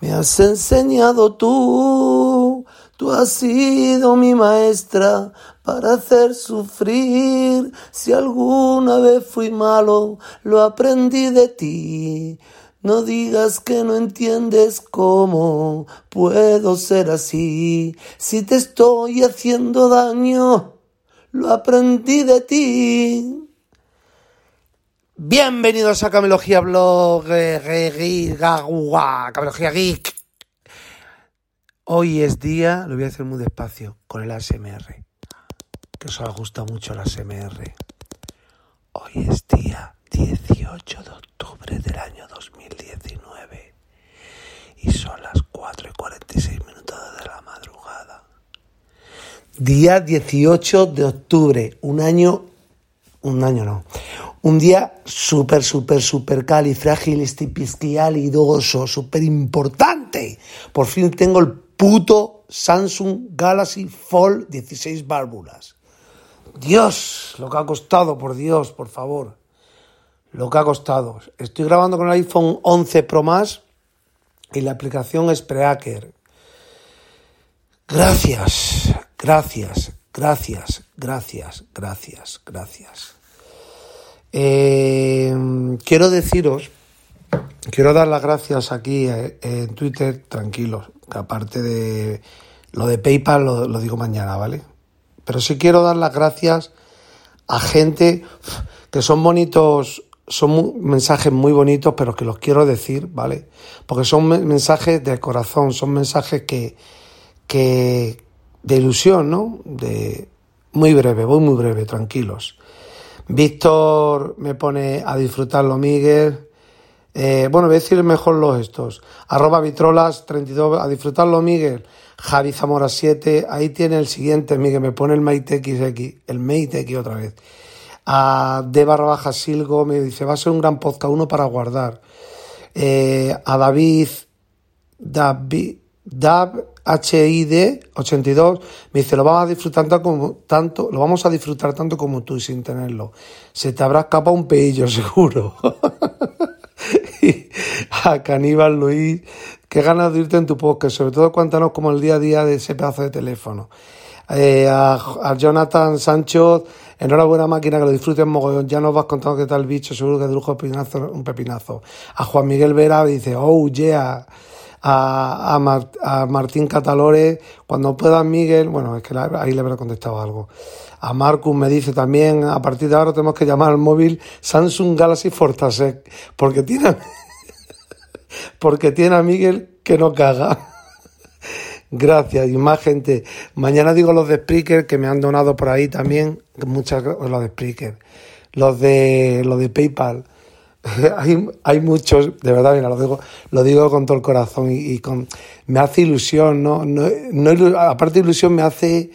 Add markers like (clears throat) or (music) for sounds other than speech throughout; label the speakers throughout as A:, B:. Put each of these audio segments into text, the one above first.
A: Me has enseñado tú, tú has sido mi maestra para hacer sufrir. Si alguna vez fui malo, lo aprendí de ti. No digas que no entiendes cómo puedo ser así. Si te estoy haciendo daño, lo aprendí de ti. Bienvenidos a Camelogía Blog, Camelogía Geek. Hoy es día, lo voy a hacer muy despacio, con el ASMR, que os gusta mucho el ASMR. Hoy es día 18 de octubre del año 2019 y son las 4 y 46 minutos de la madrugada. Día 18 de octubre, un año, un año no, un día súper, súper, súper califragilistipisquialidoso, súper importante. Por fin tengo el puto Samsung Galaxy Fold 16 válvulas. Dios, lo que ha costado, por Dios, por favor. Lo que ha costado. Estoy grabando con el iPhone 11 Pro Max y la aplicación es Prehacker. Gracias, gracias, gracias, gracias, gracias, gracias. Eh, quiero deciros, quiero dar las gracias aquí eh, en Twitter, tranquilos, que aparte de lo de PayPal lo, digo mañana, ¿vale? Pero sí quiero dar las gracias a gente que son bonitos, son mensajes muy bonitos, pero que los quiero decir, ¿vale? Porque son mensajes de corazón, son mensajes que, que de ilusión, ¿no? De muy breve, voy muy breve, tranquilos. Víctor me pone a disfrutarlo, Miguel. Eh, bueno, voy a decir mejor los estos. Arroba Vitrolas32, a disfrutarlo, Miguel. Javi Zamora 7, ahí tiene el siguiente, Miguel, me pone el Mate XX, el Mate X otra vez. A D barra baja Silgo me dice, va a ser un gran podcast, uno para guardar. Eh, a David, David, Dab HID 82 me dice, lo vamos a disfrutar tanto como tanto, lo vamos a disfrutar tanto como tú sin tenerlo. Se te habrá escapado un peillo (laughs) seguro. a Caníbal Luis, qué ganas de irte en tu podcast, sobre todo cuéntanos como el día a día de ese pedazo de teléfono. Eh, a, Jonathan Sancho, enhorabuena máquina, que lo disfrutes mogollón. Ya nos vas contando qué tal bicho, seguro que de lujo un pepinazo. A Juan Miguel Vera dice, oh yeah a, a, Martín Catalore, cuando pueda Miguel, bueno, es que ahí le habrá contestado algo. A Marcus me dice también, a partir de ahora tenemos que llamar al móvil Samsung Galaxy Fortasec, porque tiene, (laughs) porque tiene a Miguel que no caga. (laughs) Gracias, y más gente. Mañana digo los de Spreaker que me han donado por ahí también, muchas gracias, los de Spreaker, los de, los de PayPal. (laughs) hay, hay muchos, de verdad, mira, lo digo, lo digo con todo el corazón y, con, me hace ilusión, ¿no? no, no aparte ilusión me hace,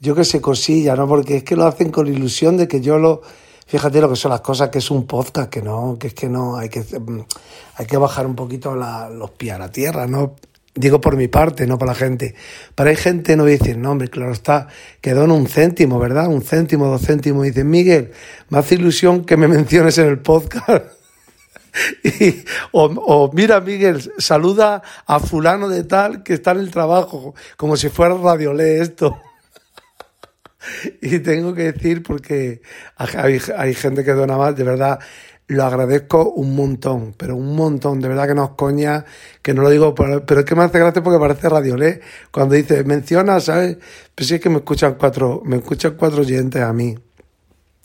A: yo que sé, cosilla, ¿no? Porque es que lo hacen con ilusión de que yo lo, fíjate lo que son las cosas, que es un podcast, que no, que es que no, hay que, hay que bajar un poquito los pies a la tierra, ¿no? Digo por mi parte, no por la gente. Pero hay gente, no voy a decir nombre, claro está, quedó en un céntimo, ¿verdad? Un céntimo, dos céntimos. Y dicen, Miguel, me hace ilusión que me (laughs) menciones en el podcast. (laughs) o, mira, Miguel, saluda a fulano de tal que está en el trabajo, como si fuera radio, lee esto. (laughs) y tengo que decir, porque hay, gente que dona más, de verdad, lo agradezco un montón, pero un montón, de verdad que no os coña, que no lo digo, pero es que me hace gracia porque parece radiolé, cuando dice, menciona, ¿sabes? Pues sí es que me escuchan cuatro, me escuchan cuatro oyentes a mí.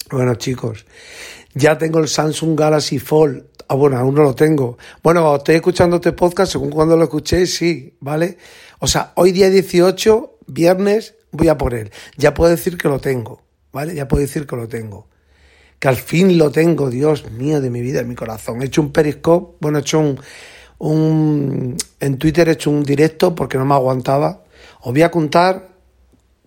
A: Bueno, chicos, ya tengo el Samsung Galaxy Fold. Ah, bueno, aún no lo tengo. Bueno, estoy escuchando este podcast, según cuando lo escuché, sí, ¿vale? O sea, hoy día 18, viernes, voy a por él. Ya puedo decir que lo tengo, ¿vale? Ya puedo decir que lo tengo que al fin lo tengo, Dios mío, de mi vida, de mi corazón. He hecho un periscope, bueno, he hecho un, un, en Twitter he hecho un directo porque no me aguantaba. Os voy a contar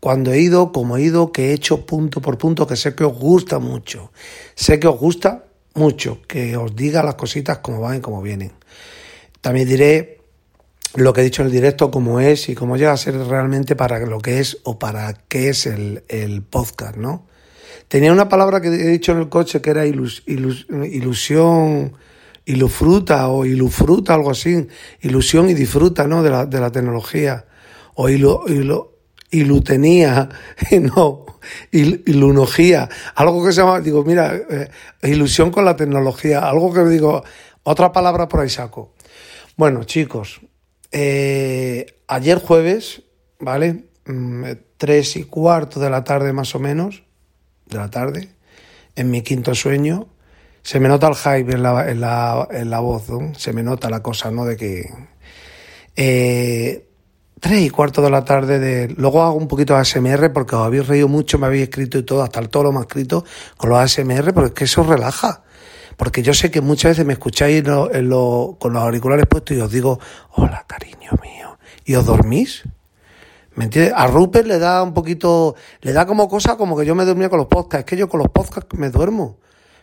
A: cuando he ido, cómo he ido, que he hecho punto por punto, que sé que os gusta mucho. Sé que os gusta mucho que os diga las cositas como van y como vienen. También diré lo que he dicho en el directo, cómo es y cómo llega a ser realmente para lo que es o para qué es el, el podcast, ¿no? Tenía una palabra que he dicho en el coche que era ilus, ilusión, ilufruta o ilufruta, algo así. Ilusión y disfruta, ¿no? De la, de la tecnología. O ilu, ilutenía, (laughs) no, ilunogía. Algo que se llama, digo, mira, eh, ilusión con la tecnología. Algo que digo, otra palabra por ahí saco. Bueno, chicos, eh, ayer jueves, ¿vale? Mm, tres y cuarto de la tarde más o menos, de la tarde, en mi quinto sueño, se me nota el hype en la, en la, en la voz, se me nota la cosa, ¿no? De que... Eh, tres y cuarto de la tarde de... Luego hago un poquito de ASMR porque os habéis reído mucho, me habéis escrito y todo, hasta el toro me ha escrito con los ASMR, pero es que eso relaja. Porque yo sé que muchas veces me escucháis en lo, con los auriculares puestos y os digo, hola cariño mío, y os dormís. ¿Me entiendes? A Rupert le da un poquito, le da como cosa como que yo me dormía con los podcasts. Es que yo con los podcasts me duermo.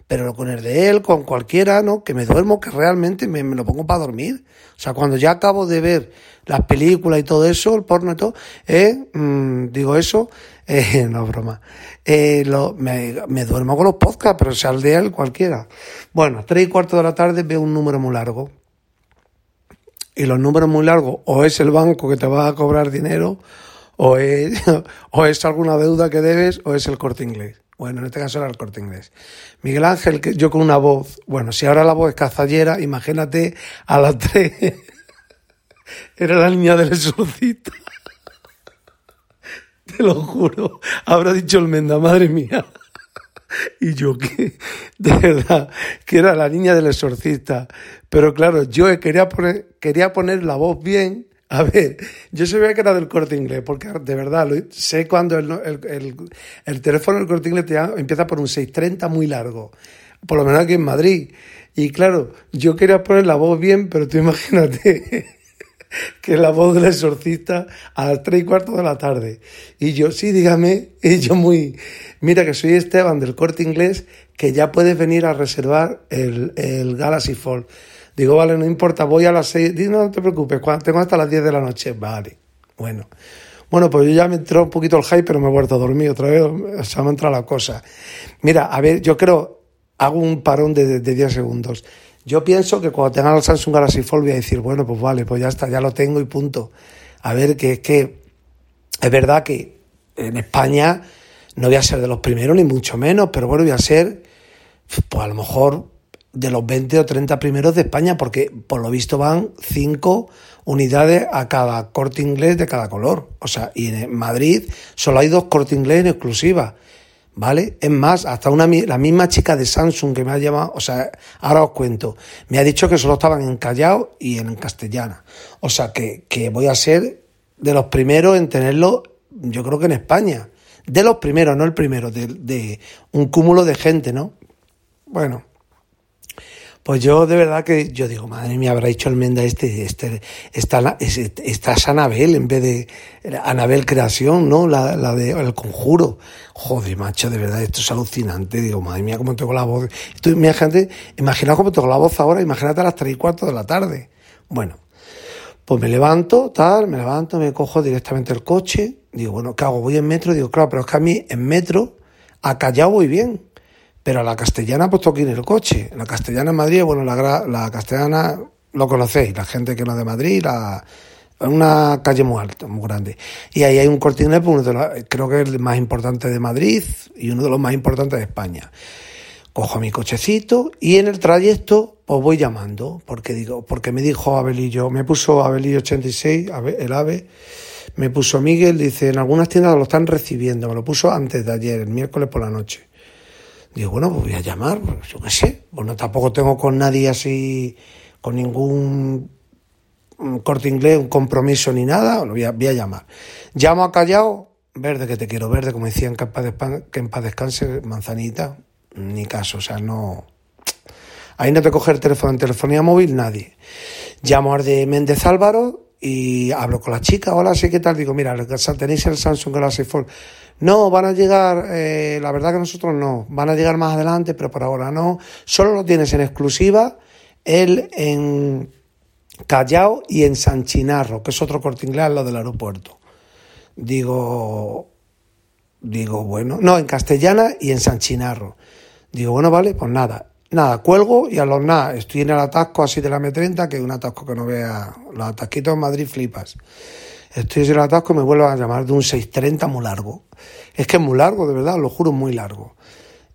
A: Pero con el de él, con cualquiera, ¿no? Que me duermo, que realmente me, lo pongo para dormir. O sea, cuando ya acabo de ver las películas y todo eso, el porno y todo, eh, mm, digo eso, (laughs) eh, no broma. Eh, lo, me, me, duermo con los podcasts, pero sea el de él, cualquiera. Bueno, tres y cuarto de la tarde veo un número muy largo. Y los números muy largos, o es el banco que te va a cobrar dinero, o es, (laughs) o es alguna deuda que debes o es el corte inglés. Bueno, en este caso era el corte inglés. Miguel Ángel, yo con una voz, bueno, si ahora la voz es cazallera, imagínate a las tres. (laughs) Era la niña del exorcista. (laughs) Te lo juro. Habrá dicho el Menda, madre mía. (laughs) Y yo que, de verdad, que era la niña del exorcista. Pero claro, yo quería poner, quería poner la voz bien a ver, yo sabía que era del corte inglés, porque de verdad sé cuando el, el, el, teléfono del corte inglés empieza por un 630 muy largo, por lo menos aquí en Madrid. Y claro, yo quería poner la voz bien, pero tú (laughs) imagínate que la voz del exorcista a las 3 y cuarto de la tarde. Y yo, sí, dígame, y yo muy, mira que soy Esteban del corte inglés, que ya puedes venir a reservar el, el Galaxy Fold. Digo, vale, no importa, voy a las seis. Digo, no, te preocupes, tengo hasta las 10 de la noche. Vale, bueno. Bueno, pues yo ya me entró un poquito el hype, pero me he vuelto a dormir otra vez. O sea, me ha entrado la cosa. Mira, a ver, yo creo, hago un parón de, de 10 segundos. Yo pienso que cuando tenga el Samsung Galaxy Fold voy a decir, bueno, pues vale, pues ya está, ya lo tengo y punto. A ver, que es que es verdad que en España no voy a ser de los primeros, ni mucho menos, pero bueno, voy a ser, pues a lo mejor de los 20 o 30 primeros de España, porque por lo visto van 5 unidades a cada corte inglés de cada color. O sea, y en Madrid solo hay dos corte inglés en exclusiva. ¿Vale? Es más, hasta una, la misma chica de Samsung que me ha llamado, o sea, ahora os cuento, me ha dicho que solo estaban en Callao y en castellana. O sea, que, que voy a ser de los primeros en tenerlo, yo creo que en España. De los primeros, no el primero, de, de un cúmulo de gente, ¿no? Bueno, pues yo de verdad que yo digo, madre mía, habrá hecho el Menda este, este, esta, esta es Anabel en vez de Anabel Creación, ¿no? La, la de El Conjuro. Joder, macho, de verdad, esto es alucinante. Digo, madre mía, cómo tengo la voz. Esto, imagínate, imaginaos cómo tengo la voz ahora, imagínate a las tres y cuarto de la tarde. Bueno, pues me levanto, tal, me levanto, me cojo directamente el coche. Digo, bueno, ¿qué hago? Voy en metro. Digo, claro, pero es que a mí en metro, a Callao voy bien pero la castellana pues toqué en el coche. La castellana en Madrid, bueno, la, la castellana lo conocéis, la gente que no es de Madrid, la, una calle muy alta, muy grande. Y ahí hay un corte pues, creo que es el más importante de Madrid y uno de los más importantes de España. cojo mi cochecito y en el trayecto os voy llamando, porque digo, porque me dijo Abelillo, me puso Abelillo 86, el AVE, me puso Miguel, dice, en algunas tiendas lo están recibiendo, me lo puso antes de ayer, el miércoles por la noche. Digo, bueno, pues voy a llamar, yo qué sé, bueno, tampoco tengo con nadie así, con ningún corte inglés, un compromiso ni nada, lo voy a, voy a llamar. Llamo a Callao, verde que te quiero verde, como decían que en paz descanse, manzanita, ni caso, o sea, no... Ahí no te coge el teléfono en telefonía móvil nadie. Llamo a de Méndez Álvaro y hablo con la chica, hola, sí, ¿qué tal? Digo, mira, tenéis el Samsung Galaxy Fold. No, van a llegar, eh, la verdad que nosotros no, van a llegar más adelante, pero por ahora no. Solo lo tienes en exclusiva él en Callao y en San Chinarro, que es otro corte inglés lado del aeropuerto. Digo, digo, bueno, no, en Castellana y en San Chinarro. Digo, bueno, vale, pues nada. Nada, cuelgo y a los nada, estoy en el atasco así de la M30, que es un atasco que no vea, los atasquitos en Madrid flipas. Estoy en el atasco y me vuelvo a llamar de un 630 muy largo. Es que es muy largo, de verdad, lo juro, muy largo.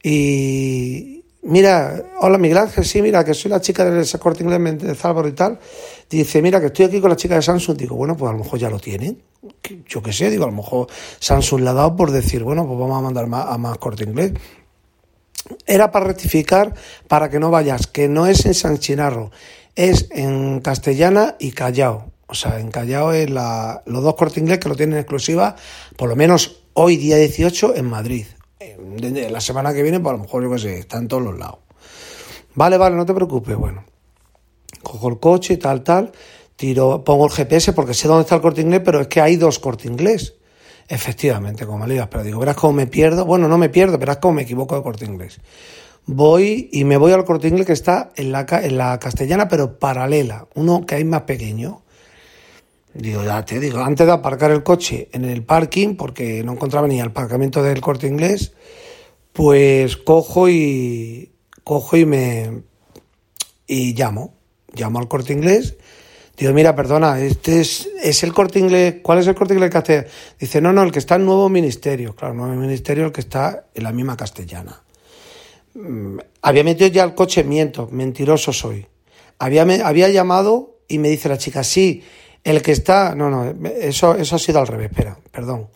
A: Y mira, hola Miguel Ángel, sí, mira, que soy la chica del corte inglés de Zálvaro y tal. Dice, mira, que estoy aquí con la chica de Samsung. Digo, bueno, pues a lo mejor ya lo tienen. Yo qué sé, digo, a lo mejor Samsung le ha dado por decir, bueno, pues vamos a mandar más, a más corte inglés era para rectificar para que no vayas, que no es en San Chinarro, es en Castellana y Callao. O sea, en Callao es la, los dos cortes inglés que lo tienen exclusiva, por lo menos hoy día 18 en Madrid. La semana que viene, pues a lo mejor yo qué sé, está en todos los lados. Vale, vale, no te preocupes. Bueno, cojo el coche, tal, tal, tiro, pongo el GPS porque sé dónde está el corte inglés, pero es que hay dos cortes inglés. Efectivamente, como me pero digo, verás cómo me pierdo. Bueno, no me pierdo, verás cómo me equivoco de corte inglés. Voy y me voy al corte inglés que está en la, en la castellana, pero paralela, uno que hay más pequeño. Digo, ya te digo, antes de aparcar el coche en el parking, porque no encontraba ni el aparcamiento del corte inglés, pues cojo y cojo y me y llamo, llamo al corte inglés Digo, mira, perdona, este es, es el corte inglés. ¿Cuál es el corte inglés castellano? Dice, no, no, el que está en Nuevo Ministerio. Claro, Nuevo Ministerio, el que está en la misma castellana. Mm, había metido ya el coche, miento, mentiroso soy. Había, había llamado y me dice la chica, sí, el que está. No, no, eso, eso ha sido al revés, espera, perdón.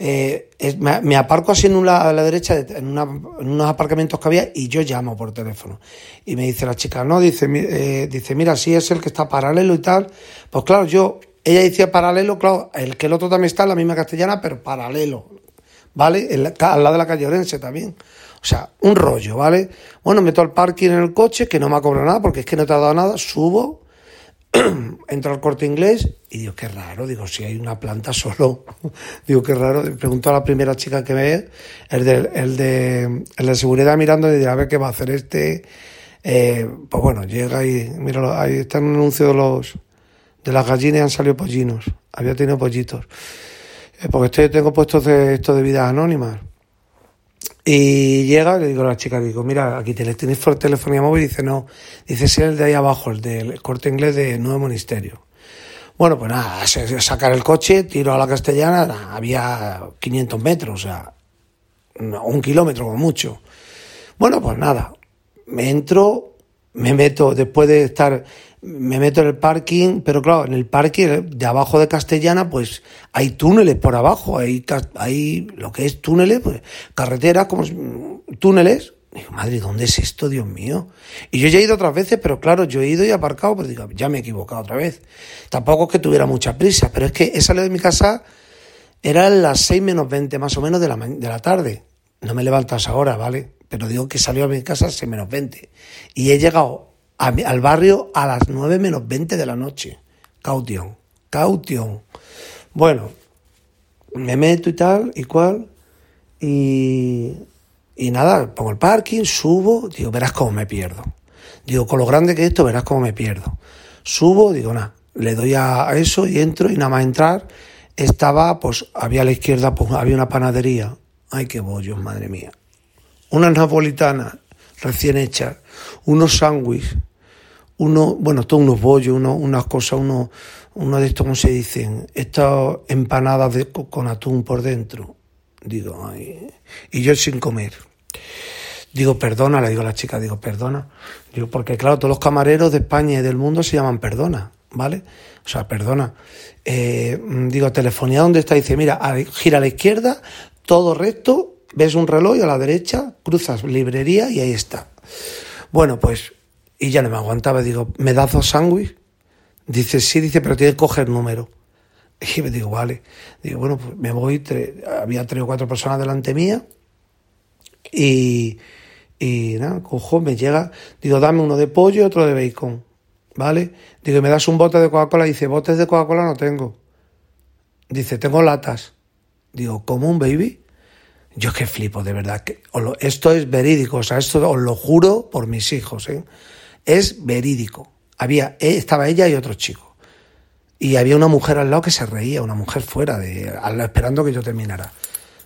A: Eh, me, aparco así en una, a la derecha, en, unos aparcamientos que había, y yo llamo por teléfono. Y me dice la chica, no, dice, eh, dice, mira, si es el que está paralelo y tal. Pues claro, yo, ella decía paralelo, claro, el que el otro también está en la misma castellana, pero paralelo, ¿vale? al lado de la calle Orense también. O sea, un rollo, ¿vale? Bueno, meto al parking en el coche, que no me ha cobrado nada, porque es que no te ha dado nada, subo, (clears throat) entro al corte inglés y digo, qué raro, digo, si hay una planta solo, (laughs) digo, qué raro, pregunto a la primera chica que ve, el de, el de, el de seguridad mirando y dirá, a ver qué va a hacer este, eh, pues bueno, llega y, mira, ahí está un anuncio de los, de las gallinas han salido pollinos, había tenido pollitos, eh, porque estoy, tengo puestos de esto de vidas anónimas, y llega, le digo a la chica, digo, mira, aquí te tienes por telefonía móvil, y dice, no, dice, sí, el de ahí abajo, el del corte inglés de Nuevo Ministerio. Bueno, pues nada, sacar el coche, tiro a la castellana, había 500 metros, o sea, un kilómetro como mucho. Bueno, pues nada, me entro, me meto, después de estar me meto en el parking, pero claro, en el parking de abajo de Castellana, pues hay túneles por abajo, hay, hay lo que es túneles, pues carreteras, como túneles. Digo, madre, ¿dónde es esto, Dios mío? Y yo ya he ido otras veces, pero claro, yo he ido y aparcado, pero digo, ya me he equivocado otra vez. Tampoco es que tuviera mucha prisa, pero es que he salido de mi casa, era las 6 menos 20 más o menos de la, de la tarde. No me levantas ahora, ¿vale? Pero digo que salió a mi casa a 6 menos 20. Y he llegado al barrio a las 9 menos 20 de la noche. Caution, caution. Bueno, me meto y tal y cual. Y, y nada, pongo el parking, subo, digo, verás cómo me pierdo. Digo, con lo grande que es esto, verás cómo me pierdo. Subo, digo, nada, le doy a, eso y entro y nada más entrar estaba, pues había a la izquierda, pues había una panadería. Ay, qué bollos, madre mía. Unas napolitanas recién hechas, unos sándwiches uno, bueno, todos unos bollos, uno, unas cosas, uno, uno de estos, ¿cómo se dicen? Estas empanadas de, con atún por dentro. Digo, ay, y yo sin comer. Digo, perdona, le digo a la chica, digo, perdona. Digo, porque claro, todos los camareros de España y del mundo se llaman perdona, ¿vale? O sea, perdona. Eh, digo, telefonía, ¿dónde está? Dice, mira, gira a la izquierda, todo recto, ves un reloj a la derecha cruzas librería y ahí está. Bueno, pues, y ya no me aguantaba, digo, ¿me das dos sándwiches? Dice, sí, dice, pero tiene que coger número. (laughs) Y me digo, vale. Digo, bueno, pues me voy, había tres o cuatro personas delante mía y, y nada, cojo, me llega, digo, dame uno de pollo y otro de bacon, ¿vale? Digo, ¿me das un bote de Coca-Cola? Dice, botes de Coca-Cola no tengo. Dice, tengo latas. Digo, ¿cómo un baby? Yo es que flipo, de verdad. Que, esto es verídico, o sea, esto os lo juro por mis hijos, ¿eh? Es verídico. Había, eh, estaba ella y otro chico. Y había una mujer al lado que se reía, una mujer fuera, de, esperando que yo terminara.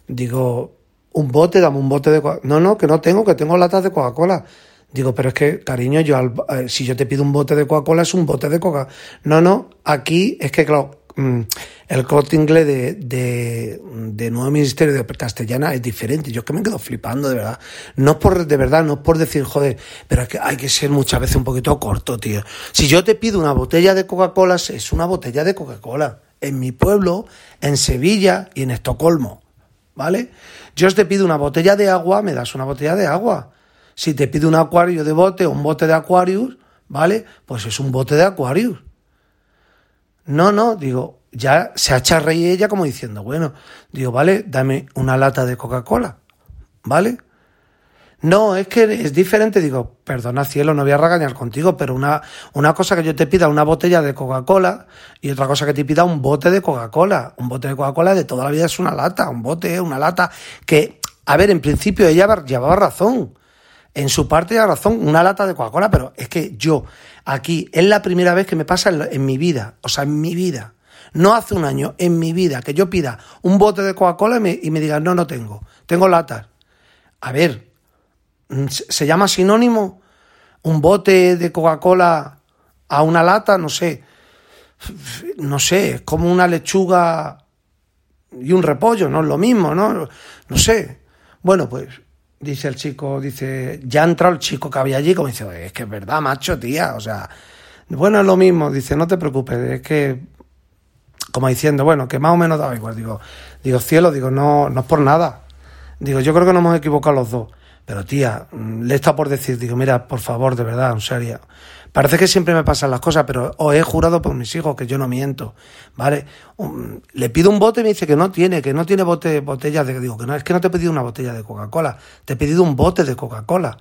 A: Digo, un bote, dame un bote de Coca-Cola. No, no, que no tengo, que tengo latas de Coca-Cola. Digo, pero es que, cariño, yo eh, si yo te pido un bote de Coca-Cola es un bote de Coca. No, no, aquí es que, claro, el corte inglés de, de, Nuevo Ministerio de Castellana es diferente. Yo que me quedo flipando, de verdad. No por, de verdad, no por decir, joder, pero hay que ser muchas veces un poquito corto, tío. Si yo te pido una botella de Coca-Cola, es una botella de Coca-Cola. En mi pueblo, en Sevilla y en Estocolmo. ¿Vale? Yo te pido una botella de agua, me das una botella de agua. Si te pido un acuario de bote o un bote de Aquarius, ¿vale? Pues es un bote de Aquarius. No, no, digo, ya se ha hecho reír ella como diciendo, bueno, digo, vale, dame una lata de Coca-Cola, ¿vale? No, es que es diferente. Digo, perdona cielo, no voy a regañar contigo, pero una, una cosa que yo te pida una botella de Coca-Cola y otra cosa que te pida un bote de Coca-Cola. Un bote de Coca-Cola de toda la vida es una lata, un bote, una lata que, a ver, en principio ella llevaba razón. En su parte llevaba razón, una lata de Coca-Cola, pero es que yo, aquí, es la primera vez que me pasa en, mi vida, o sea, en mi vida. No hace un año, en mi vida, que yo pida un bote de Coca-Cola y me, y no, no tengo, tengo latas. A ver, Mm, ¿Se llama sinónimo? ¿Un bote de Coca-Cola a una lata? No sé. No sé, es como una lechuga y un repollo, no es lo mismo, ¿no? No sé. Bueno, pues dice el chico, dice, ya ha entrado el chico que había allí, como dice, es que es verdad, macho, tía, o sea, bueno, es lo mismo, dice, no te preocupes, es que, como diciendo, bueno, que más o menos da igual, digo, digo, cielo, digo, no, no es por nada, digo, yo creo que nos hemos equivocado los dos. Pero tía, mm, le está por decir, digo, mira, por favor, de verdad, en serio. Parece que siempre me pasan las cosas, pero os he jurado por mis hijos que yo no miento, ¿vale? le pido un bote y me dice que no tiene, que no tiene bote, botella de... Digo, que no, es que no te he pedido una botella de Coca-Cola, te he pedido un bote de Coca-Cola.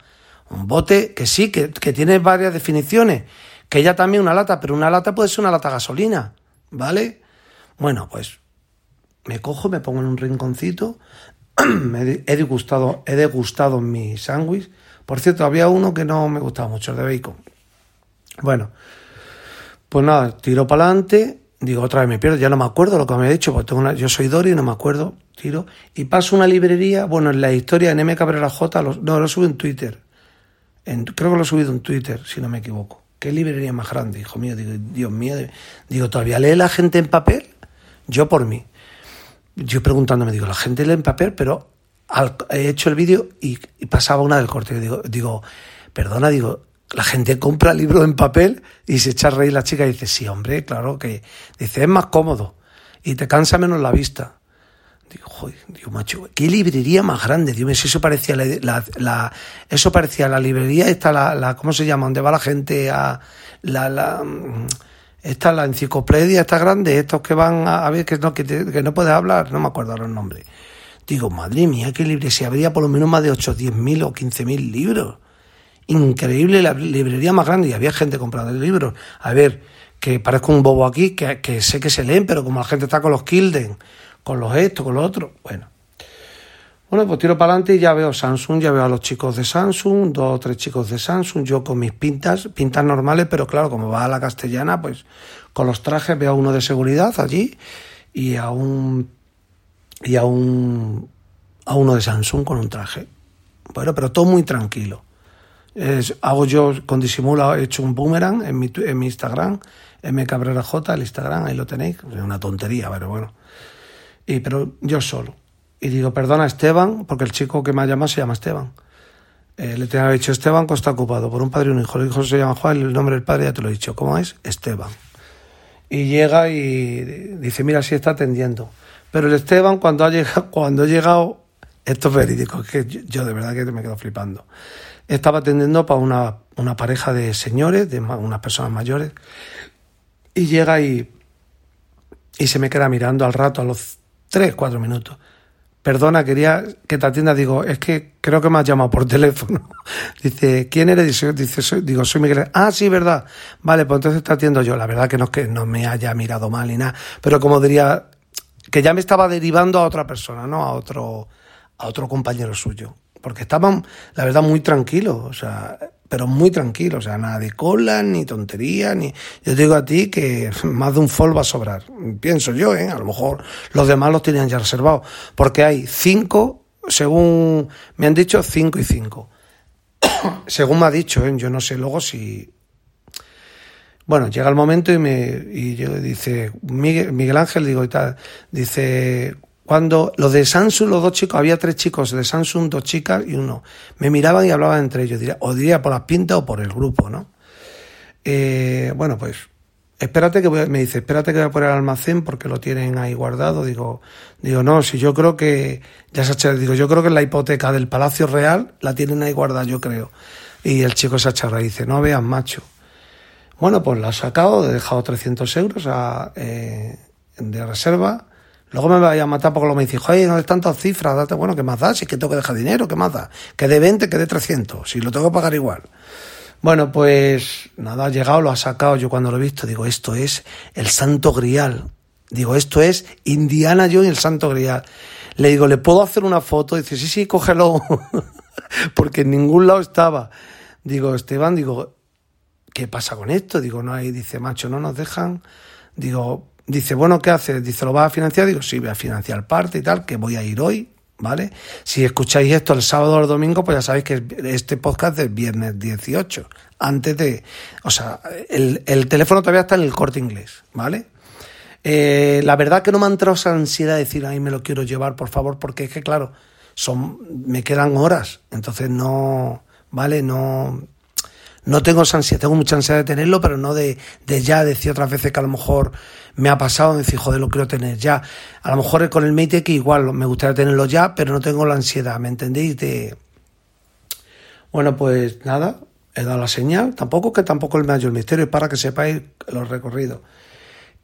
A: Un bote que sí, que, que tiene varias definiciones, que ella también una lata, pero una lata puede ser una lata gasolina, ¿vale? Bueno, pues me cojo, me pongo en un rinconcito, (clears throat) he degustado, he degustado mi sándwich. Por cierto, había uno que no me gustaba mucho, el de bacon. Bueno, pues nada, tiro para adelante, digo otra vez me pierdo, ya no me acuerdo lo que me ha dicho, porque tengo una, yo soy Dori y no me acuerdo, tiro, y paso una librería, bueno, en la historia en M Cabrera J, no, lo subo en Twitter, en, creo que lo he subido en Twitter, si no me equivoco. ¿Qué librería más grande, hijo mío? Digo, Dios mío, digo, ¿todavía lee la gente en papel? Yo por mí yo preguntándome, digo, la gente lee en papel, pero he hecho el vídeo y, pasaba una del corte. Digo, digo, perdona, digo, la gente compra libros en papel y se echa a reír la chica y dice, sí, hombre, claro que. Dice, es más cómodo y te cansa menos la vista. Digo, joder, digo, macho, qué librería más grande, Dios si eso parecía la, eso parecía la librería, esta, la, la, ¿cómo se llama? ¿Dónde va la gente a la, la esta es la enciclopedia, esta grande, estos que van a, ver que no, que, no puedes hablar, no me acuerdo los nombres. Digo, madre mía, qué librería, habría por lo menos más de 8, 10 mil o 15 mil libros. Increíble la librería más grande y había gente comprando libros. A ver, que parezco un bobo aquí, que, que sé que se leen, pero como la gente está con los Kilden, con los estos, con los otros, bueno. Bueno, pues tiro para adelante y ya veo Samsung, ya veo a los chicos de Samsung, dos o tres chicos de Samsung, yo con mis pintas, pintas normales, pero claro, como va a la castellana, pues con los trajes veo a uno de seguridad allí y a un y a un a uno de Samsung con un traje. Bueno, pero todo muy tranquilo. Hago yo con disimulo, he hecho un boomerang en mi, en mi Instagram, M Cabrera J, el Instagram, ahí lo tenéis, es una tontería, pero bueno. Y, pero yo solo y digo, perdona Esteban, porque el chico que me ha llamado se llama Esteban. Eh, le tenía dicho, este banco está ocupado por un padre y un hijo. El hijo se llama Juan, el nombre del padre ya te lo he dicho. ¿Cómo es? Esteban. Y llega y dice, mira, sí está atendiendo. Pero el Esteban, cuando ha llegado, (laughs) cuando ha llegado, esto es verídico, es que yo de verdad que me quedo flipando. Estaba atendiendo para una, una pareja de señores, de unas personas mayores, y llega y, y se me queda mirando al rato, a los tres, cuatro minutos. Perdona, quería que te atienda. Digo, es que creo que me has llamado por (laughs) teléfono. Dice, ¿quién eres? Dice soy, digo, soy Miguel. Ah, sí, verdad. Vale, pues entonces te atiendo yo. La verdad que no es que no me haya mirado mal ni nada. Pero como diría, que ya me estaba derivando a otra persona, ¿no? A otro, a otro compañero suyo. Porque estaban, la verdad, muy tranquilos. O sea, pero muy tranquilo, o sea, nada de cola, ni tontería, ni... Yo digo a ti que más de un fol va a sobrar, pienso yo, ¿eh? A lo mejor los demás los tenían ya reservados, porque hay cinco, según me han dicho, cinco y cinco. (coughs) según me ha dicho, ¿eh? Yo no sé luego si... Bueno, llega el momento y me y yo dice, Miguel, Miguel Ángel, digo y tal, dice, cuando los de Samsung, los dos chicos, había tres chicos de Samsung, dos chicas y uno, me miraban y hablaban entre ellos, diría, o diría por las pintas o por el grupo, ¿no? Eh, bueno, pues espérate que voy, me dice, espérate que voy a poner el almacén porque lo tienen ahí guardado. Digo, digo, no, si yo creo que, ya se digo, yo creo que la hipoteca del Palacio Real la tienen ahí guardada, yo creo. Y el chico se acharra y dice, no veas, macho. Bueno, pues la ha sacado, he dejado 300 euros a, eh, de reserva Luego me vaya a matar porque lo me dice, oye, no hay tantas cifras, date, bueno, ¿qué más da? Si es que tengo que dejar dinero, ¿qué más da? Que de 20, que de 300, si lo tengo que pagar igual. Bueno, pues nada, ha llegado, lo ha sacado, yo cuando lo he visto digo, esto es el santo grial. Digo, esto es Indiana Jones y el santo grial. Le digo, ¿le puedo hacer una foto? Dice, sí, sí, cógelo, (laughs) porque en ningún lado estaba. Digo, Esteban, digo, ¿qué pasa con esto? Digo, no hay, dice, macho, no nos dejan. Digo, Dice, bueno, ¿qué haces? Dice, ¿lo vas a financiar? Digo, sí, voy a financiar parte y tal, que voy a ir hoy, ¿vale? Si escucháis esto el sábado o el domingo, pues ya sabéis que este podcast es viernes 18, antes de... O sea, el, teléfono todavía está en el corte inglés, ¿vale? Eh, la verdad que no me ha entrado esa ansiedad de decir, ay, me lo quiero llevar, por favor, porque es que, claro, son, me quedan horas, entonces no, ¿vale? No, no tengo ansiedad, tengo mucha ansiedad de tenerlo, pero no de, de ya, decir otras veces que a lo mejor me ha pasado, decir, joder, lo quiero tener ya. A lo mejor con el Mate que igual me gustaría tenerlo ya, pero no tengo la ansiedad, ¿me entendéis? De... Bueno, pues nada, he dado la señal, tampoco que tampoco el mayor misterio, es para que sepáis los recorridos.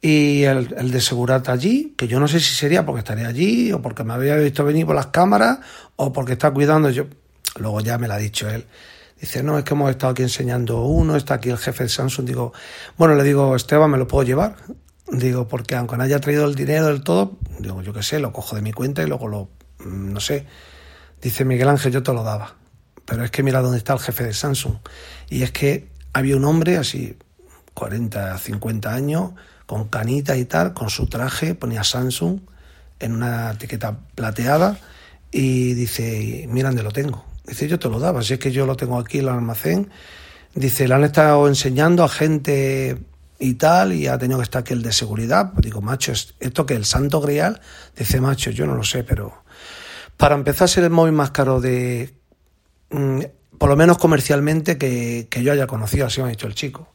A: Y el, el de Segurata allí, que yo no sé si sería porque estaría allí, o porque me había visto venir por las cámaras, o porque está cuidando yo. Luego ya me lo ha dicho él. Dice, no, es que hemos estado aquí enseñando uno, está aquí el jefe de Samsung. Digo, bueno, le digo, Esteban, ¿me lo puedo llevar? Digo, porque aunque no haya traído el dinero del todo, digo, yo qué sé, lo cojo de mi cuenta y luego lo, mm, no sé. Dice Miguel Ángel, yo te lo daba. Pero es que mira dónde está el jefe de Samsung. Y es que había un hombre así, 40, 50 años, con canita y tal, con su traje, ponía Samsung en una etiqueta plateada y dice, mira dónde lo tengo. Dice, yo te lo daba, si es que yo lo tengo aquí en el almacén. Dice, le han estado enseñando a gente y tal, y ha tenido que estar aquí el de seguridad. Pues digo, macho, esto que el santo grial, dice, macho, yo no lo sé, pero para empezar ser el móvil más caro de, mm, por lo menos comercialmente, que, yo haya conocido, así me ha dicho el chico.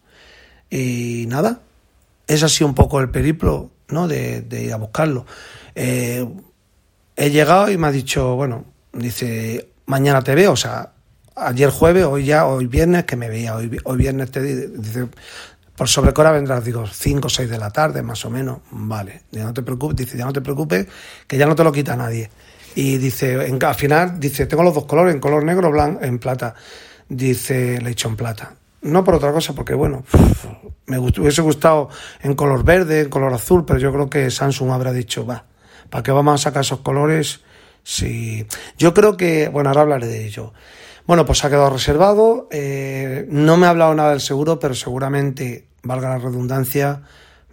A: Y nada, es así un poco el periplo, ¿no? De, ir a buscarlo. Eh, he llegado y me ha dicho, bueno, dice, mañana te veo, o sea, ayer jueves, hoy ya, hoy viernes que me veía, hoy, hoy viernes te dice, por sobre hora vendrás, digo, 5 o 6 de la tarde, más o menos, vale, ya no te preocupes, dice, ya no te preocupes, que ya no te lo quita nadie. Y dice, en, al final, dice, tengo los dos colores, en color negro, blanco, en plata. Dice, le he hecho en plata. No por otra cosa, porque bueno, (laughs) me hubiese gustado en color verde, en color azul, pero yo creo que Samsung habrá dicho, va, ¿para qué vamos a sacar esos colores? Sí, yo creo que, bueno, ahora hablaré de ello. Bueno, pues ha quedado reservado. Eh, no me ha hablado nada del seguro, pero seguramente, valga la redundancia,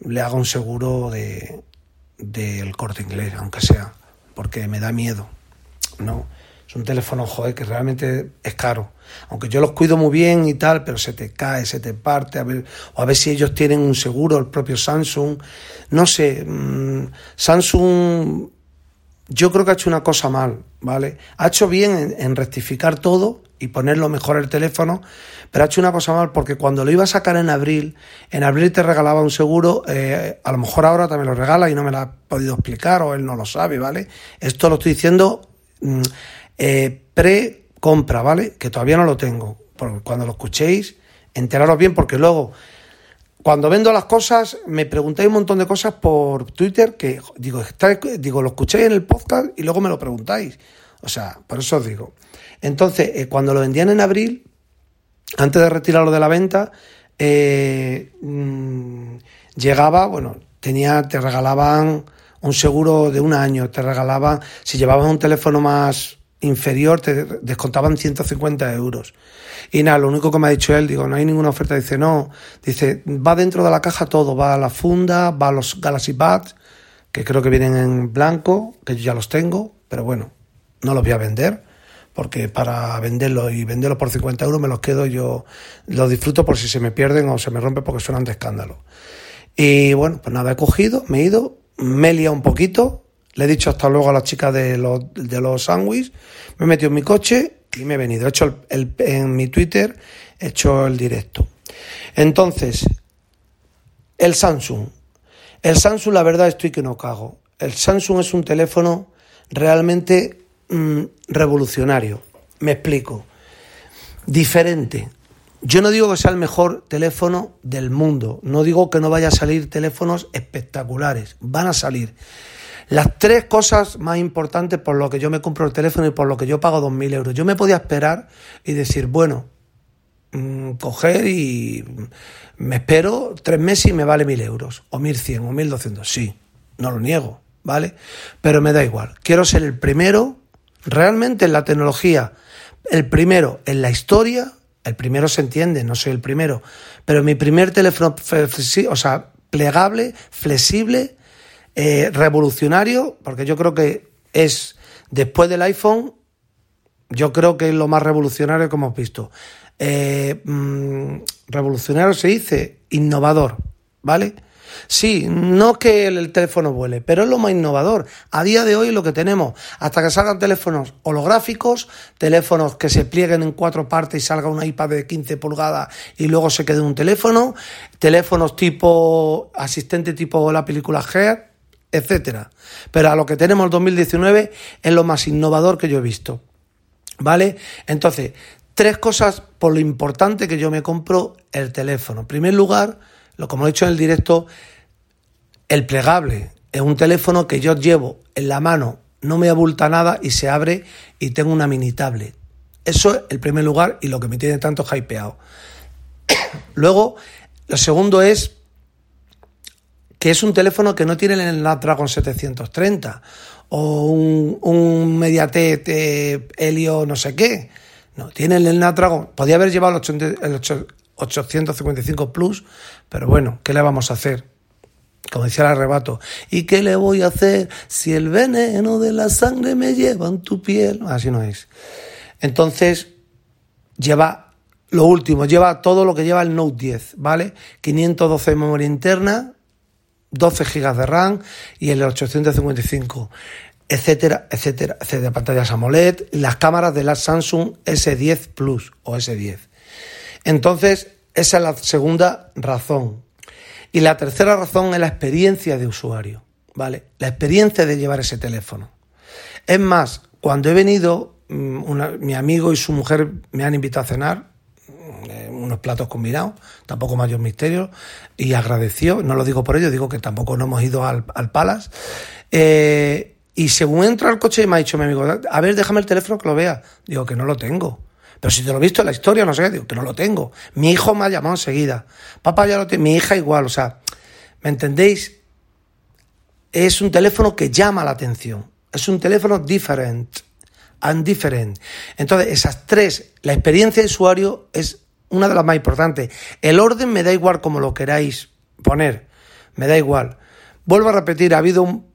A: le haga un seguro de del corte inglés, aunque sea, porque me da miedo. No, es un teléfono, joder, que realmente es caro. Aunque yo los cuido muy bien y tal, pero se te cae, se te parte, a ver, o a ver si ellos tienen un seguro, el propio Samsung. No sé, mm, Samsung yo creo que ha hecho una cosa mal, ¿vale? Ha hecho bien en, rectificar todo y ponerlo mejor el teléfono, pero ha hecho una cosa mal porque cuando lo iba a sacar en abril, en abril te regalaba un seguro, eh, a lo mejor ahora también lo regala y no me lo ha podido explicar o él no lo sabe, ¿vale? Esto lo estoy diciendo mm, eh, pre-compra, ¿vale? Que todavía no lo tengo. Cuando lo escuchéis, enteraros bien porque luego cuando vendo las cosas, me preguntáis un montón de cosas por Twitter que digo, digo, lo escuchéis en el podcast y luego me lo preguntáis. O sea, por eso os digo. Entonces, eh, cuando lo vendían en abril, antes de retirarlo de la venta, eh, mm, llegaba, bueno, tenía, te regalaban un seguro de un año, te regalaban, si llevabas un teléfono más inferior, te descontaban 150 euros. Y nada, lo único que me ha dicho él, digo, no hay ninguna oferta. Dice, no, dice, va dentro de la caja todo, va a la funda, va a los Galaxy Buds, que creo que vienen en blanco, que yo ya los tengo, pero bueno, no los voy a vender, porque para venderlos y venderlos por 50 euros me los quedo yo, los disfruto por si se me pierden o se me rompen porque suenan de escándalo. Y bueno, pues nada, he cogido, me he ido, me he liado un poquito, le he dicho hasta luego a la chica de los, de los sándwiches, me he metido en mi coche y me he venido. He hecho el, en mi Twitter, he hecho el directo. Entonces, el Samsung. El Samsung, la verdad, estoy que no cago. El Samsung es un teléfono realmente mm, revolucionario. Me explico. Diferente. Yo no digo que sea el mejor teléfono del mundo. No digo que no vaya a salir teléfonos espectaculares. Van a salir. Las tres cosas más importantes por lo que yo me compro el teléfono y por lo que yo pago 2.000 euros. Yo me podía esperar y decir, bueno, mm, coger y me espero tres meses y me vale 1.000 euros, o 1.100 o 1.200. Sí, no lo niego, ¿vale? Pero me da igual. Quiero ser el primero, realmente en la tecnología, el primero en la historia. El primero se entiende, no soy el primero, pero mi primer teléfono, o sea, plegable, flexible, eh, revolucionario, porque yo creo que es, después del iPhone, yo creo que es lo más revolucionario que hemos visto. Eh, mm, revolucionario se dice innovador, ¿vale? Sí, no que el, teléfono vuele, pero es lo más innovador. A día de hoy lo que tenemos, hasta que salgan teléfonos holográficos, teléfonos que se plieguen en cuatro partes y salga una iPad de 15 pulgadas y luego se quede un teléfono, teléfonos tipo asistente tipo la película Hair, etcétera. Pero a lo que tenemos el 2019 es lo más innovador que yo he visto. ¿Vale? Entonces, tres cosas por lo importante que yo me compro el teléfono. En primer lugar, lo como he dicho en el directo, el plegable. Es un teléfono que yo llevo en la mano, no me abulta nada y se abre y tengo una mini tablet. Eso es el primer lugar y lo que me tiene tanto hypeado. (coughs) Luego, lo segundo es que es un teléfono que no tiene el Snapdragon 730 o un, un Mediatek eh, Helio no sé qué. No, tiene el Snapdragon. Podía haber llevado el, 855 Plus, pero bueno, ¿qué le vamos a hacer? Como decía el arrebato. ¿Y qué le voy a hacer si el veneno de la sangre me lleva en tu piel? Así no es. Entonces, lleva lo último, lleva todo lo que lleva el Note 10, ¿vale? 512 de memoria interna, 12 GB de RAM y el 855, etcétera, etcétera, etcétera. Pantallas AMOLED, las cámaras de la Samsung S10 Plus o S10. Entonces, esa es la segunda razón. Y la tercera razón es la experiencia de usuario, ¿vale? La experiencia de llevar ese teléfono. Es más, cuando he venido, mm, mi amigo y su mujer me han invitado a cenar, unos platos combinados, tampoco mayor misterio, y agradeció, no lo digo por ello, digo que tampoco no hemos ido al, al Palace. Eh, y según entra al coche me ha dicho mi amigo, a ver, déjame el teléfono que lo vea. Digo que no lo tengo. Pero si te lo he visto en la historia, no sé, digo que no lo tengo. Mi hijo me ha llamado enseguida. Papá ya lo tiene, mi hija igual, o sea, ¿me entendéis? Es un teléfono que llama la atención. Es un teléfono diferente and different. Entonces, esas tres, la experiencia de usuario es una de las más importantes. El orden me da igual como lo queráis poner, me da igual. Vuelvo a repetir, ha habido un...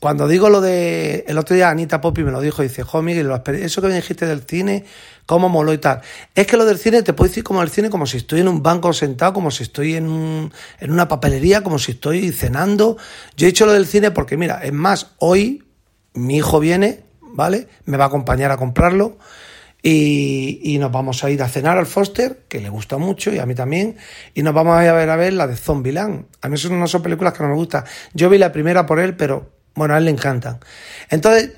A: Cuando digo lo de... El otro día Anita Poppy me lo dijo, dice, jo, Miguel, eso que me dijiste del cine, cómo moló y tal. Es que lo del cine te puedo decir como el cine, como si estoy en un banco sentado, como si estoy en, un, en una papelería, como si estoy cenando. Yo he dicho lo del cine porque, mira, es más, hoy mi hijo viene ¿vale? Me va a acompañar a comprarlo Y, nos vamos a ir a cenar al Foster, que le gusta mucho y a mí también, y nos vamos a ir a ver, a ver la de Zombieland. A mí eso no son películas que no me gustan. Yo vi la primera por él, pero bueno, a él le encantan. Entonces,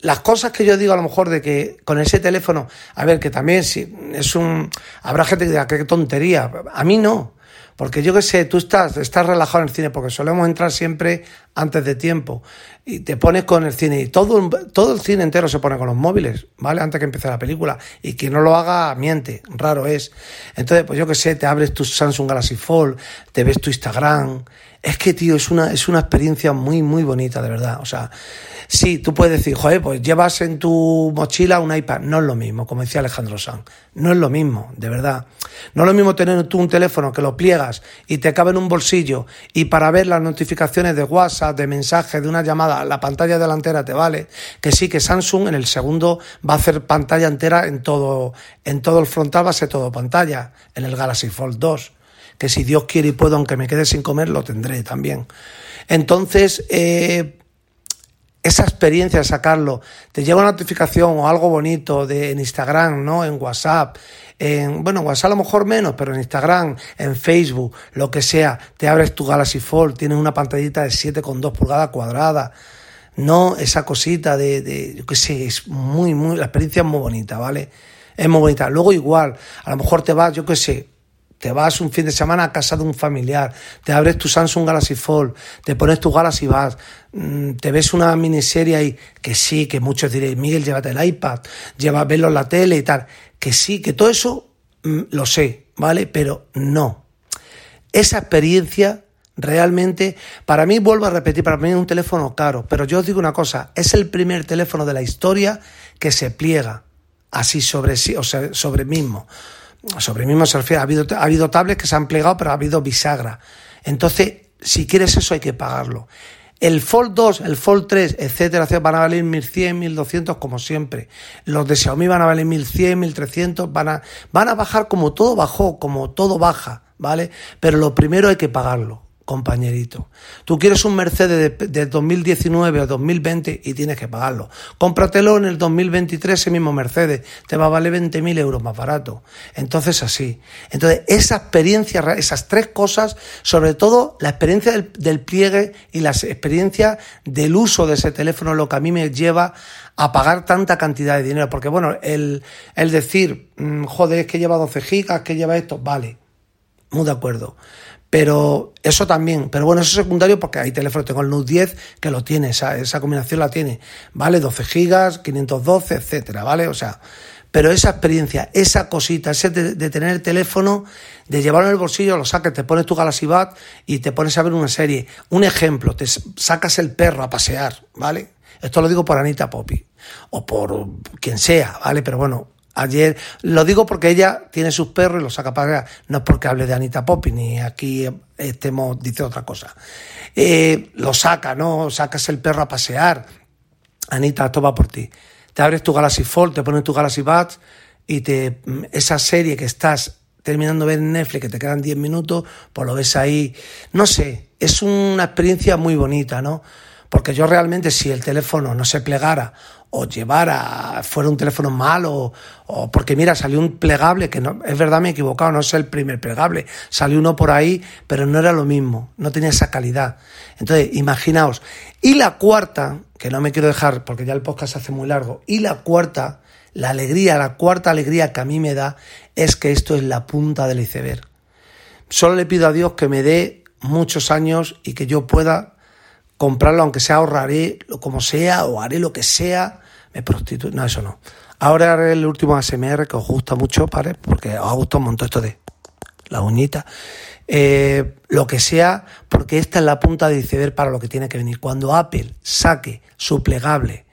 A: las cosas que yo digo a lo mejor de que con ese teléfono, a ver, que también si es un... Habrá gente que diga, qué tontería. A mí no. Porque yo qué sé, tú estás, estás relajado en el cine, porque solemos entrar siempre antes de tiempo. Y te pones con el cine. Y todo, todo el cine entero se pone con los móviles, ¿vale? Antes que empiece la película. Y quien no lo haga, miente. Raro es. Entonces, pues yo qué sé, te abres tu Samsung Galaxy Fold, te ves tu Instagram. Es que, tío, es una, es una experiencia muy, muy bonita, de verdad. O sea, Sí, tú puedes decir, joder, pues llevas en tu mochila un iPad. No es lo mismo, como decía Alejandro Sanz. No es lo mismo, de verdad. No es lo mismo tener tú un teléfono que lo pliegas y te cabe en un bolsillo y para ver las notificaciones de WhatsApp, de mensajes, de una llamada, la pantalla delantera te vale. Que sí, que Samsung en el segundo va a hacer pantalla entera en todo, en todo el frontal va a ser todo pantalla, en el Galaxy Fold 2. Que si Dios quiere y puedo, aunque me quede sin comer, lo tendré también. Entonces, eh, esa experiencia de sacarlo, te llega una notificación o algo bonito de, en Instagram, ¿no? En WhatsApp, en, bueno, WhatsApp a lo mejor menos, pero en Instagram, en Facebook, lo que sea, te abres tu Galaxy Fold, tienes una pantallita de 7,2 pulgadas cuadrada, no esa cosita de, de, yo qué sé, es muy, muy, la experiencia es muy bonita, ¿vale? Es muy bonita. Luego igual, a lo mejor te vas, yo qué sé, te vas un fin de semana a casa de un familiar, te abres tu Samsung Galaxy Fold, te pones tu Galaxy Buds, mm, te ves una miniserie ahí, que sí, que muchos diréis, Miguel, llévate el iPad, lleva, verlo en la tele y tal, que sí, que todo eso mm, lo sé, ¿vale? Pero no. Esa experiencia realmente, para mí, vuelvo a repetir, para mí es un teléfono caro, pero yo os digo una cosa, es el primer teléfono de la historia que se pliega así sobre sí, o sea, sobre mismo sobre mismo se refiere, ha habido, ha habido tablets que se han plegado, pero ha habido bisagra. Entonces, si quieres eso hay que pagarlo. El Fold 2, el Fold 3, etcétera, van a valer 1100, 1200 como siempre. Los de Xiaomi van a valer 1100, 1300, van a, van a bajar como todo bajó, como todo baja, ¿vale? Pero lo primero hay que pagarlo compañerito. Tú quieres un Mercedes de, 2019 o 2020 y tienes que pagarlo. Cómpratelo en el 2023 ese mismo Mercedes, te va a valer 20.000 euros más barato. Entonces así. Entonces esa experiencia, esas tres cosas, sobre todo la experiencia del, pliegue y la experiencia del uso de ese teléfono, lo que a mí me lleva a pagar tanta cantidad de dinero. Porque bueno, el, el decir, mm, joder, es que lleva 12 gigas, que lleva esto, vale. Muy de acuerdo. Pero eso también, pero bueno, eso es secundario porque hay teléfonos, tengo el Note 10 que lo tiene, esa, combinación la tiene, ¿vale? 12 gigas, 512, etcétera, ¿vale? O sea, pero esa experiencia, esa cosita, ese de, tener el teléfono, de llevarlo en el bolsillo, lo sacas, te pones tu Galaxy Buds y te pones a ver una serie. Un ejemplo, te sacas el perro a pasear, ¿vale? Esto lo digo por Anita Poppy o por quien sea, ¿vale? Pero bueno, Ayer, lo digo porque ella tiene sus perros y los saca para no es porque hable de Anita Poppy, ni aquí estemos, dice otra cosa. Eh, lo saca, ¿no? Sacas el perro a pasear. Anita, esto va por ti. Te abres tu Galaxy Fold, te pones tu Galaxy Buds y te, esa serie que estás terminando de ver en Netflix, que te quedan 10 minutos, pues lo ves ahí. No sé, es una experiencia muy bonita, ¿no? Porque yo realmente, si el teléfono no se plegara o llevara, fuera un teléfono malo, o porque mira, salió un plegable, que no, es verdad, me he equivocado, no es el primer plegable, salió uno por ahí, pero no era lo mismo, no tenía esa calidad. Entonces, imaginaos. Y la cuarta, que no me quiero dejar porque ya el podcast se hace muy largo, y la cuarta, la alegría, la cuarta alegría que a mí me da es que esto es la punta del iceberg. Solo le pido a Dios que me dé muchos años y que yo pueda comprarlo, aunque sea ahorraré como sea o haré lo que sea me prostituyo. No, eso no. Ahora el último ASMR que os gusta mucho, ¿vale? Porque os ha gustado un montón esto de la uñita. Eh, lo que sea, porque esta es la punta de iceberg para lo que tiene que venir. Cuando Apple saque su plegable,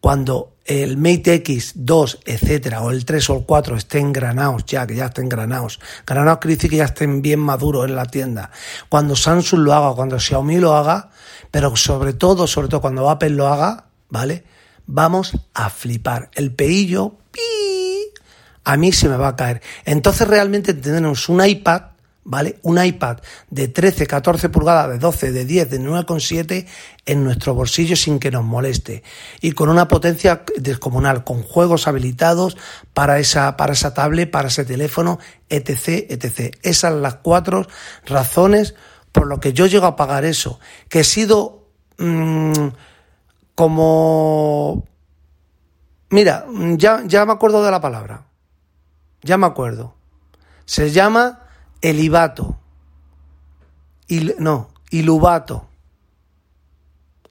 A: cuando el Mate X2, etcétera, o el 3 o el 4 estén granados ya, que ya estén granados, granados quiere decir que ya estén bien maduros en la tienda, cuando Samsung lo haga, cuando Xiaomi lo haga, pero sobre todo, sobre todo cuando Apple lo haga, ¿vale? Vamos a flipar. El peillo, a mí se me va a caer. Entonces realmente tenemos un iPad, ¿vale? Un iPad de 13, 14 pulgadas, de 12, de 10, de 9,7 en nuestro bolsillo sin que nos moleste y con una potencia descomunal, con juegos habilitados para esa, para esa tablet, para ese teléfono, etc, etc. Esas las cuatro razones por lo que yo llego a pagar eso, que he sido mmm, como... Mira, ya, ya me acuerdo de la palabra, ya me acuerdo. Se llama elibato. Il, no, ilubato.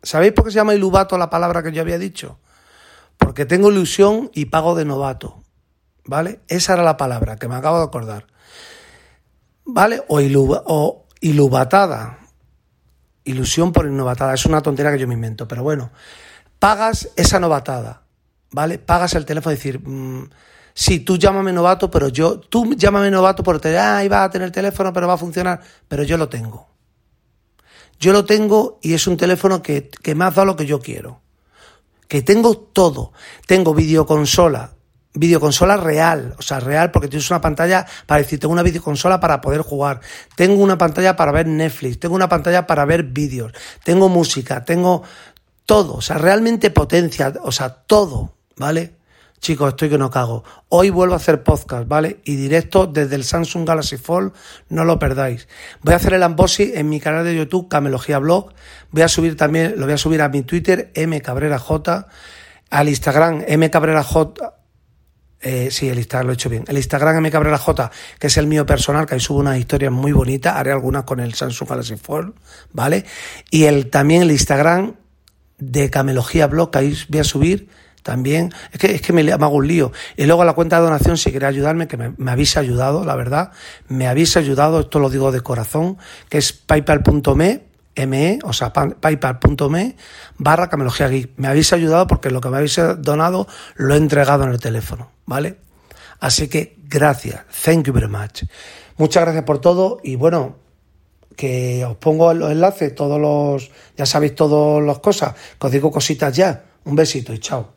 A: ¿Sabéis por qué se llama ilubato la palabra que yo había dicho? Porque tengo ilusión y pago de novato. ¿Vale? Esa era la palabra que me acabo de acordar. ¿Vale? O, iluba, o ilubatada. Ilusión por innovatada. Es una tontería que yo me invento. Pero bueno, pagas esa novatada. ¿Vale? Pagas el teléfono y decir. Mmm, sí, tú llámame novato, pero yo, tú llámame novato porque ah, va a tener teléfono, pero va a funcionar, pero yo lo tengo. Yo lo tengo y es un teléfono que, que me ha dado lo que yo quiero. Que tengo todo. Tengo videoconsola, videoconsola real, o sea, real porque tienes una pantalla para decir, tengo una videoconsola para poder jugar, tengo una pantalla para ver Netflix, tengo una pantalla para ver vídeos, tengo música, tengo todo, o sea, realmente potencia, o sea, todo, ¿vale? Chicos, estoy que no cago. Hoy vuelvo a hacer podcast, ¿vale? Y directo desde el Samsung Galaxy Fold, no lo perdáis. Voy a hacer el unboxing en mi canal de YouTube, Camelogía Blog. Voy a subir también, lo voy a subir a mi Twitter, mcabreraj, al Instagram, mcabreraj, eh, sí, el Instagram lo he hecho bien. El Instagram mcabreraj, que es el mío personal, que ahí subo unas historias muy bonitas, haré algunas con el Samsung Galaxy Fold, ¿vale? Y el, también el Instagram de Camelogía Blog, que ahí voy a subir también. Es que, es que me, hago un lío. Y luego la cuenta de donación, si queréis ayudarme, que me, me habéis ayudado, la verdad, me habéis ayudado, esto lo digo de corazón, que es paypal.me, me, o sea, paypal.me barra camelogía geek. Me habéis ayudado porque lo que me habéis donado lo he entregado en el teléfono, ¿vale? Así que gracias, thank you very much. Muchas gracias por todo y bueno, que os pongo los enlaces, todos los, ya sabéis todas las cosas, que os digo cositas ya. Un besito y chao.